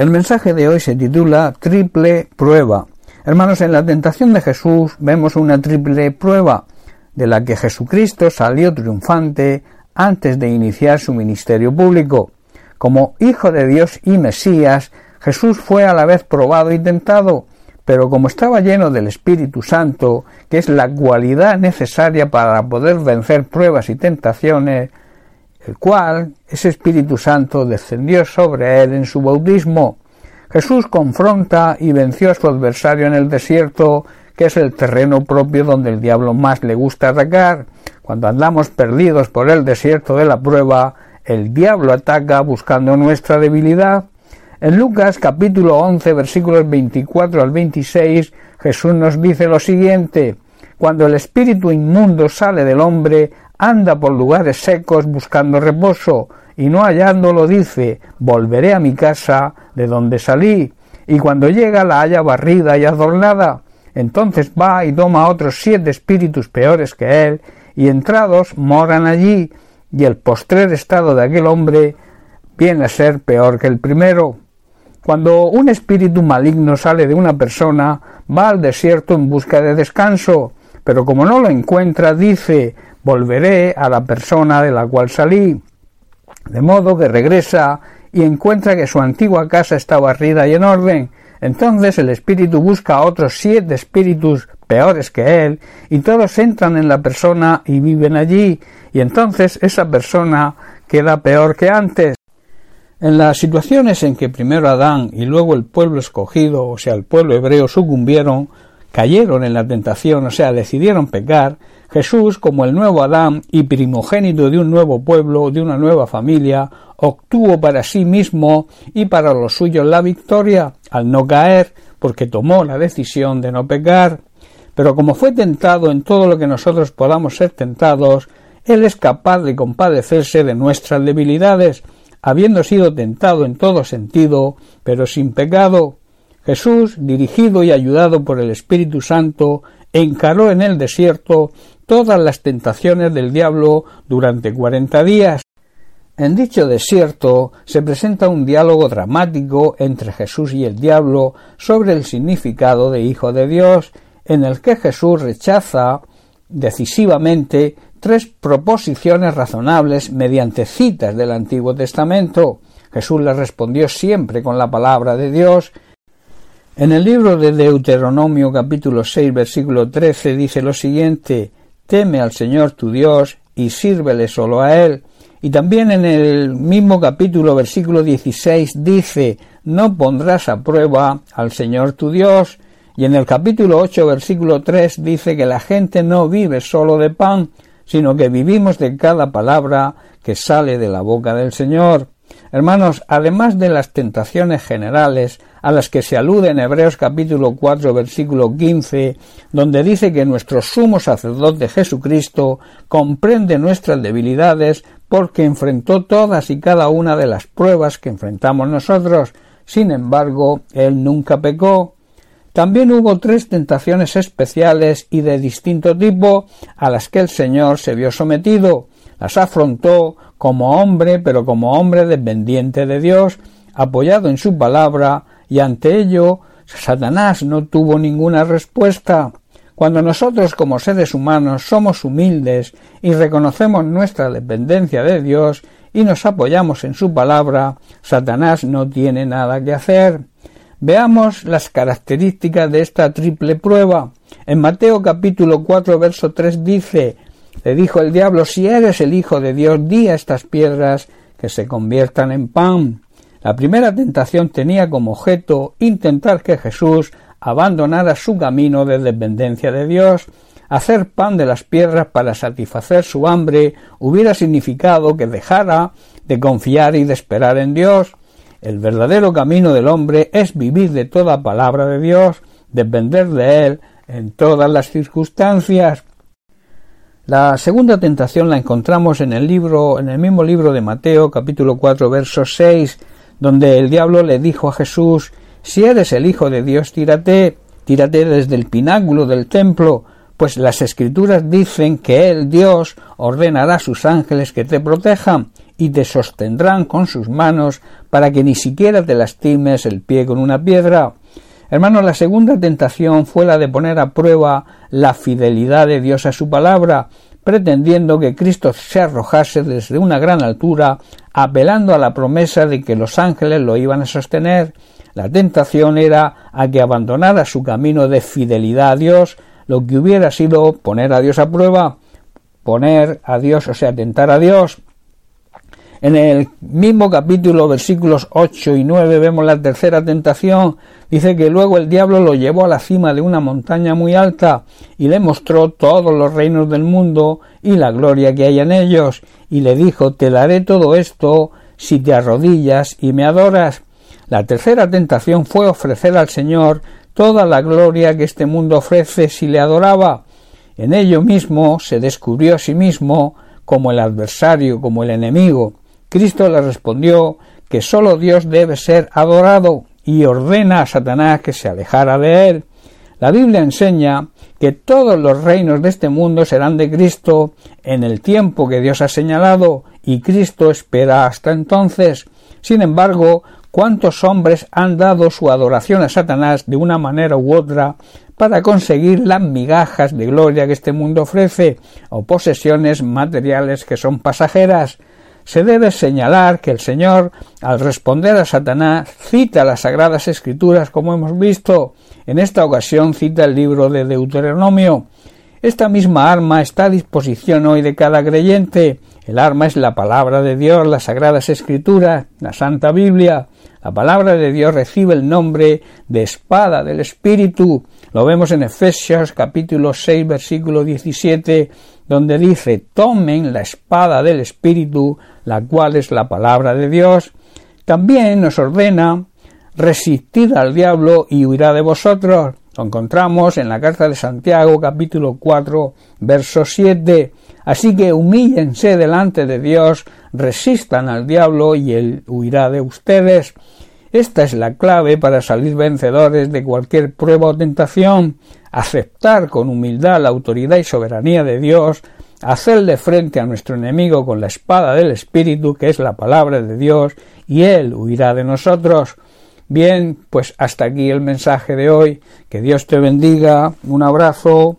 El mensaje de hoy se titula Triple Prueba. Hermanos, en la tentación de Jesús vemos una triple prueba de la que Jesucristo salió triunfante antes de iniciar su ministerio público. Como Hijo de Dios y Mesías, Jesús fue a la vez probado y tentado, pero como estaba lleno del Espíritu Santo, que es la cualidad necesaria para poder vencer pruebas y tentaciones, el cual ese Espíritu Santo descendió sobre él en su bautismo. Jesús confronta y venció a su adversario en el desierto, que es el terreno propio donde el diablo más le gusta atacar. Cuando andamos perdidos por el desierto de la prueba, el diablo ataca buscando nuestra debilidad. En Lucas capítulo 11 versículos 24 al 26 Jesús nos dice lo siguiente Cuando el espíritu inmundo sale del hombre, anda por lugares secos buscando reposo, y no hallándolo dice Volveré a mi casa de donde salí, y cuando llega la halla barrida y adornada. Entonces va y toma otros siete espíritus peores que él, y entrados moran allí, y el postrer estado de aquel hombre viene a ser peor que el primero. Cuando un espíritu maligno sale de una persona, va al desierto en busca de descanso, pero como no lo encuentra, dice volveré a la persona de la cual salí. De modo que regresa y encuentra que su antigua casa está barrida y en orden. Entonces el espíritu busca a otros siete espíritus peores que él, y todos entran en la persona y viven allí, y entonces esa persona queda peor que antes. En las situaciones en que primero Adán y luego el pueblo escogido, o sea, el pueblo hebreo, sucumbieron, cayeron en la tentación, o sea, decidieron pecar, Jesús, como el nuevo Adán y primogénito de un nuevo pueblo, de una nueva familia, obtuvo para sí mismo y para los suyos la victoria, al no caer, porque tomó la decisión de no pecar. Pero como fue tentado en todo lo que nosotros podamos ser tentados, Él es capaz de compadecerse de nuestras debilidades, habiendo sido tentado en todo sentido, pero sin pecado. Jesús, dirigido y ayudado por el Espíritu Santo, encaró en el desierto todas las tentaciones del diablo durante cuarenta días. En dicho desierto se presenta un diálogo dramático entre Jesús y el diablo sobre el significado de Hijo de Dios, en el que Jesús rechaza decisivamente tres proposiciones razonables mediante citas del Antiguo Testamento. Jesús le respondió siempre con la palabra de Dios. En el libro de Deuteronomio capítulo 6 versículo 13 dice lo siguiente Teme al Señor tu Dios y sírvele solo a Él. Y también en el mismo capítulo versículo 16 dice No pondrás a prueba al Señor tu Dios. Y en el capítulo 8 versículo 3 dice que la gente no vive solo de pan, sino que vivimos de cada palabra que sale de la boca del Señor. Hermanos, además de las tentaciones generales a las que se alude en Hebreos capítulo 4 versículo 15, donde dice que nuestro sumo sacerdote Jesucristo comprende nuestras debilidades porque enfrentó todas y cada una de las pruebas que enfrentamos nosotros. Sin embargo, él nunca pecó. También hubo tres tentaciones especiales y de distinto tipo a las que el Señor se vio sometido. Las afrontó como hombre, pero como hombre dependiente de Dios, apoyado en su palabra, y ante ello Satanás no tuvo ninguna respuesta. Cuando nosotros como seres humanos somos humildes y reconocemos nuestra dependencia de Dios y nos apoyamos en su palabra, Satanás no tiene nada que hacer. Veamos las características de esta triple prueba. En Mateo capítulo 4 verso 3 dice, le dijo el diablo, si eres el Hijo de Dios, di a estas piedras que se conviertan en pan. La primera tentación tenía como objeto intentar que Jesús abandonara su camino de dependencia de Dios. Hacer pan de las piedras para satisfacer su hambre hubiera significado que dejara de confiar y de esperar en Dios. El verdadero camino del hombre es vivir de toda palabra de Dios, depender de Él en todas las circunstancias. La segunda tentación la encontramos en el libro, en el mismo libro de Mateo, capítulo 4, verso 6, donde el diablo le dijo a Jesús, si eres el Hijo de Dios, tírate, tírate desde el pináculo del templo, pues las escrituras dicen que Él, Dios, ordenará a sus ángeles que te protejan, y te sostendrán con sus manos para que ni siquiera te lastimes el pie con una piedra. Hermanos, la segunda tentación fue la de poner a prueba la fidelidad de Dios a su palabra, pretendiendo que Cristo se arrojase desde una gran altura, apelando a la promesa de que los ángeles lo iban a sostener. La tentación era a que abandonara su camino de fidelidad a Dios, lo que hubiera sido poner a Dios a prueba, poner a Dios, o sea, tentar a Dios. En el mismo capítulo, versículos 8 y 9, vemos la tercera tentación. Dice que luego el diablo lo llevó a la cima de una montaña muy alta y le mostró todos los reinos del mundo y la gloria que hay en ellos, y le dijo Te daré todo esto si te arrodillas y me adoras. La tercera tentación fue ofrecer al Señor toda la gloria que este mundo ofrece si le adoraba. En ello mismo se descubrió a sí mismo como el adversario, como el enemigo. Cristo le respondió que sólo Dios debe ser adorado y ordena a Satanás que se alejara de él. La Biblia enseña que todos los reinos de este mundo serán de Cristo en el tiempo que Dios ha señalado y Cristo espera hasta entonces. Sin embargo, ¿cuántos hombres han dado su adoración a Satanás de una manera u otra para conseguir las migajas de gloria que este mundo ofrece o posesiones materiales que son pasajeras? Se debe señalar que el Señor, al responder a Satanás, cita las Sagradas Escrituras, como hemos visto. En esta ocasión cita el libro de Deuteronomio. Esta misma arma está a disposición hoy de cada creyente. El arma es la palabra de Dios, las Sagradas Escrituras, la Santa Biblia. La palabra de Dios recibe el nombre de espada del Espíritu. Lo vemos en Efesios capítulo 6 versículo 17 donde dice tomen la espada del Espíritu, la cual es la palabra de Dios. También nos ordena resistir al diablo y huirá de vosotros. Lo encontramos en la carta de Santiago capítulo 4 verso 7. Así que humíllense delante de Dios, resistan al diablo y él huirá de ustedes. Esta es la clave para salir vencedores de cualquier prueba o tentación, aceptar con humildad la autoridad y soberanía de Dios, hacerle frente a nuestro enemigo con la espada del Espíritu, que es la palabra de Dios, y él huirá de nosotros. Bien, pues hasta aquí el mensaje de hoy. Que Dios te bendiga. Un abrazo.